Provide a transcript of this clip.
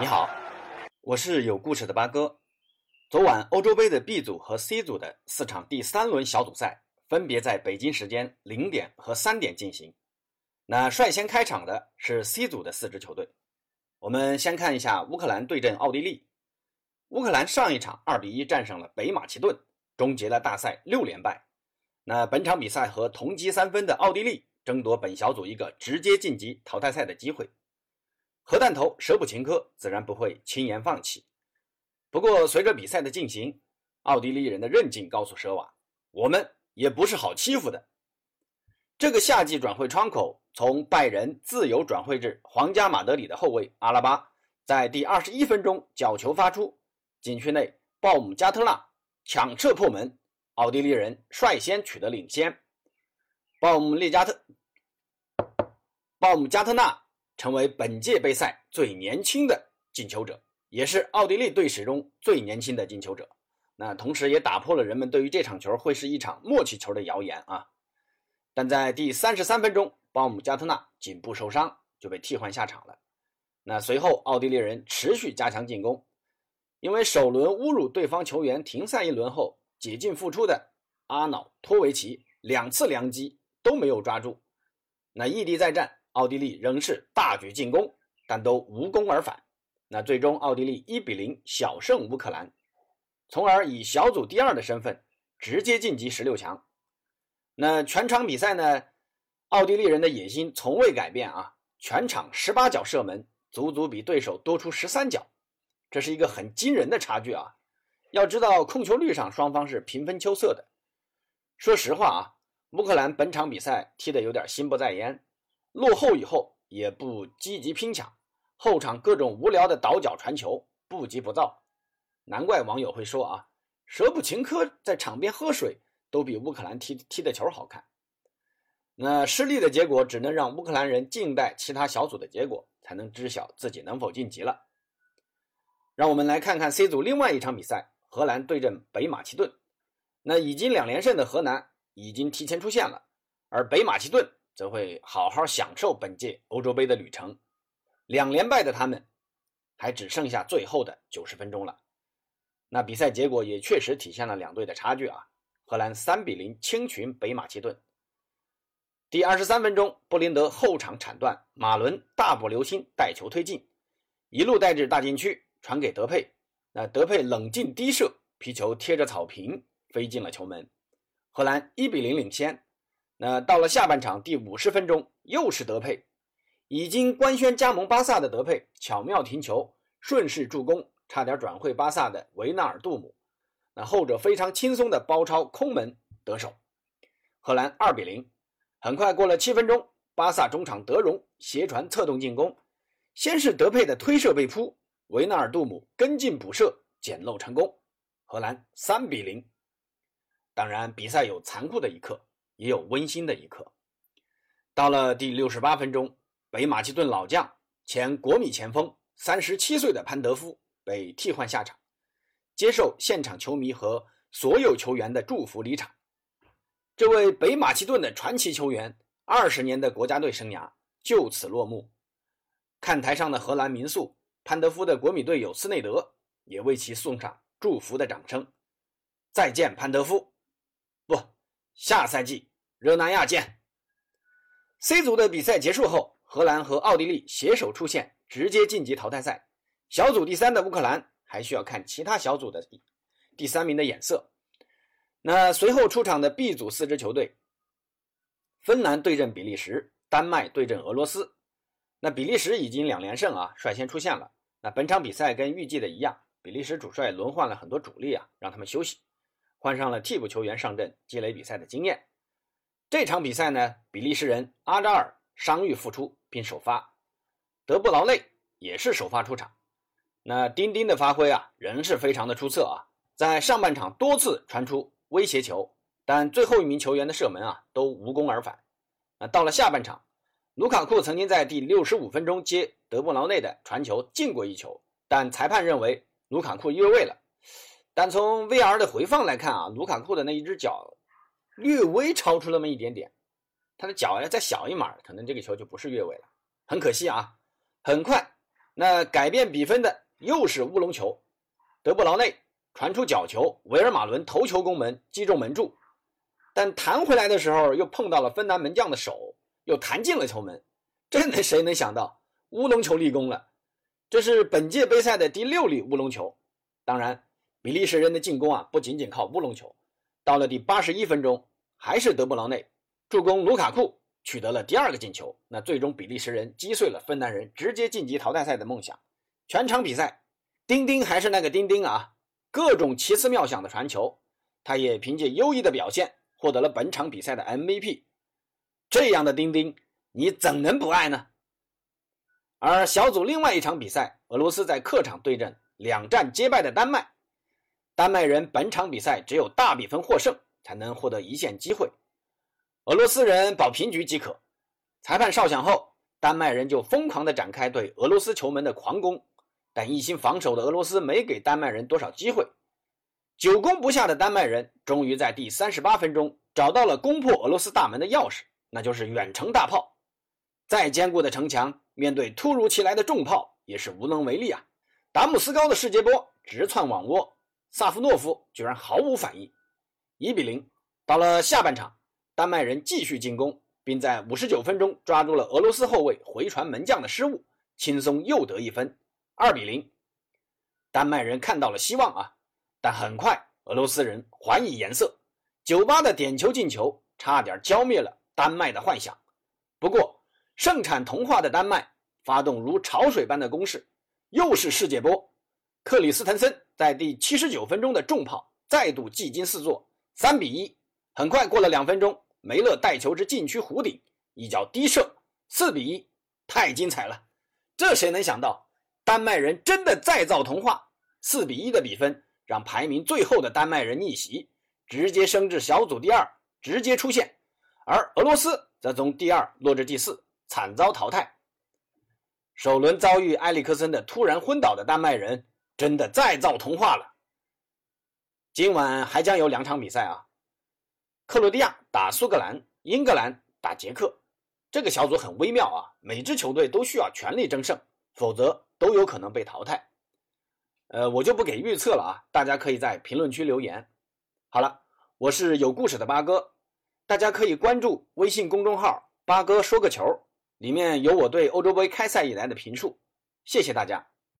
你好，我是有故事的八哥。昨晚欧洲杯的 B 组和 C 组的四场第三轮小组赛分别在北京时间零点和三点进行。那率先开场的是 C 组的四支球队。我们先看一下乌克兰对阵奥地利。乌克兰上一场二比一战胜了北马其顿，终结了大赛六连败。那本场比赛和同积三分的奥地利争夺本小组一个直接晋级淘汰赛的机会。核弹头舍普琴科自然不会轻言放弃。不过，随着比赛的进行，奥地利人的韧劲告诉舍瓦，我们也不是好欺负的。这个夏季转会窗口从拜仁自由转会至皇家马德里的后卫阿拉巴，在第二十一分钟角球发出，禁区内鲍姆加特纳抢射破门，奥地利人率先取得领先。鲍姆列加特，鲍姆加特纳。成为本届杯赛最年轻的进球者，也是奥地利队史中最年轻的进球者。那同时也打破了人们对于这场球会是一场默契球的谣言啊！但在第三十三分钟，鲍姆加特纳颈部受伤，就被替换下场了。那随后，奥地利人持续加强进攻，因为首轮侮辱对方球员停赛一轮后解禁复出的阿瑙托维奇两次良机都没有抓住。那异地再战。奥地利仍是大举进攻，但都无功而返。那最终，奥地利一比零小胜乌克兰，从而以小组第二的身份直接晋级十六强。那全场比赛呢？奥地利人的野心从未改变啊！全场十八脚射门，足足比对手多出十三脚，这是一个很惊人的差距啊！要知道，控球率上双方是平分秋色的。说实话啊，乌克兰本场比赛踢得有点心不在焉。落后以后也不积极拼抢，后场各种无聊的倒脚传球，不急不躁，难怪网友会说啊，舍普琴科在场边喝水都比乌克兰踢踢的球好看。那失利的结果只能让乌克兰人静待其他小组的结果，才能知晓自己能否晋级了。让我们来看看 C 组另外一场比赛，荷兰对阵北马其顿。那已经两连胜的荷兰已经提前出线了，而北马其顿。则会好好享受本届欧洲杯的旅程。两连败的他们，还只剩下最后的九十分钟了。那比赛结果也确实体现了两队的差距啊！荷兰三比零轻群北马其顿。第二十三分钟，布林德后场铲断，马伦大步流星带球推进，一路带至大禁区，传给德佩。那德佩冷静低射，皮球贴着草坪飞进了球门。荷兰一比零领先。那到了下半场第五十分钟，又是德佩，已经官宣加盟巴萨的德佩巧妙停球，顺势助攻，差点转会巴萨的维纳尔杜姆，那后者非常轻松的包抄空门得手，荷兰二比零。很快过了七分钟，巴萨中场德容斜传策动进攻，先是德佩的推射被扑，维纳尔杜姆跟进补射捡漏成功，荷兰三比零。当然，比赛有残酷的一刻。也有温馨的一刻。到了第六十八分钟，北马其顿老将、前国米前锋、三十七岁的潘德夫被替换下场，接受现场球迷和所有球员的祝福离场。这位北马其顿的传奇球员，二十年的国家队生涯就此落幕。看台上的荷兰民宿，潘德夫的国米队友斯内德也为其送上祝福的掌声。再见，潘德夫。下赛季热那亚见。C 组的比赛结束后，荷兰和奥地利携手出线，直接晋级淘汰赛。小组第三的乌克兰还需要看其他小组的第三名的眼色。那随后出场的 B 组四支球队，芬兰对阵比利时，丹麦对阵俄罗斯。那比利时已经两连胜啊，率先出线了。那本场比赛跟预计的一样，比利时主帅轮换了很多主力啊，让他们休息。换上了替补球员上阵，积累比赛的经验。这场比赛呢，比利时人阿扎尔伤愈复出并首发，德布劳内也是首发出场。那丁丁的发挥啊，仍是非常的出色啊，在上半场多次传出威胁球，但最后一名球员的射门啊都无功而返。那到了下半场，卢卡库曾经在第六十五分钟接德布劳内的传球进过一球，但裁判认为卢卡库越位了。但从 VR 的回放来看啊，卢卡库的那一只脚略微超出那么一点点，他的脚要再小一码，可能这个球就不是越位了。很可惜啊。很快，那改变比分的又是乌龙球，德布劳内传出角球，维尔马伦头球攻门击中门柱，但弹回来的时候又碰到了芬兰门将的手，又弹进了球门。这能谁能想到乌龙球立功了？这是本届杯赛的第六粒乌龙球。当然，比利时人的进攻啊不仅仅靠乌龙球。到了第八十一分钟，还是德布劳内助攻卢卡库。取得了第二个进球，那最终比利时人击碎了芬兰人直接晋级淘汰赛的梦想。全场比赛，丁丁还是那个丁丁啊，各种奇思妙想的传球，他也凭借优异的表现获得了本场比赛的 MVP。这样的丁丁，你怎能不爱呢？而小组另外一场比赛，俄罗斯在客场对阵两战皆败的丹麦，丹麦人本场比赛只有大比分获胜才能获得一线机会。俄罗斯人保平局即可。裁判哨响后，丹麦人就疯狂地展开对俄罗斯球门的狂攻，但一心防守的俄罗斯没给丹麦人多少机会。久攻不下的丹麦人终于在第三十八分钟找到了攻破俄罗斯大门的钥匙，那就是远程大炮。再坚固的城墙，面对突如其来的重炮也是无能为力啊！达姆斯高的世界波直窜网窝，萨夫诺夫居然毫无反应。一比零，到了下半场。丹麦人继续进攻，并在五十九分钟抓住了俄罗斯后卫回传门将的失误，轻松又得一分，二比零。丹麦人看到了希望啊！但很快俄罗斯人还以颜色，九八的点球进球差点浇灭了丹麦的幻想。不过，盛产童话的丹麦发动如潮水般的攻势，又是世界波。克里斯滕森在第七十九分钟的重炮再度技惊四座，三比一。很快过了两分钟。梅勒带球至禁区弧顶，一脚低射，四比一，太精彩了！这谁能想到，丹麦人真的再造童话？四比一的比分让排名最后的丹麦人逆袭，直接升至小组第二，直接出线。而俄罗斯则从第二落至第四，惨遭淘汰。首轮遭遇埃里克森的突然昏倒的丹麦人，真的再造童话了。今晚还将有两场比赛啊。克罗地亚打苏格兰，英格兰打捷克，这个小组很微妙啊，每支球队都需要全力争胜，否则都有可能被淘汰。呃，我就不给预测了啊，大家可以在评论区留言。好了，我是有故事的八哥，大家可以关注微信公众号“八哥说个球”，里面有我对欧洲杯开赛以来的评述。谢谢大家。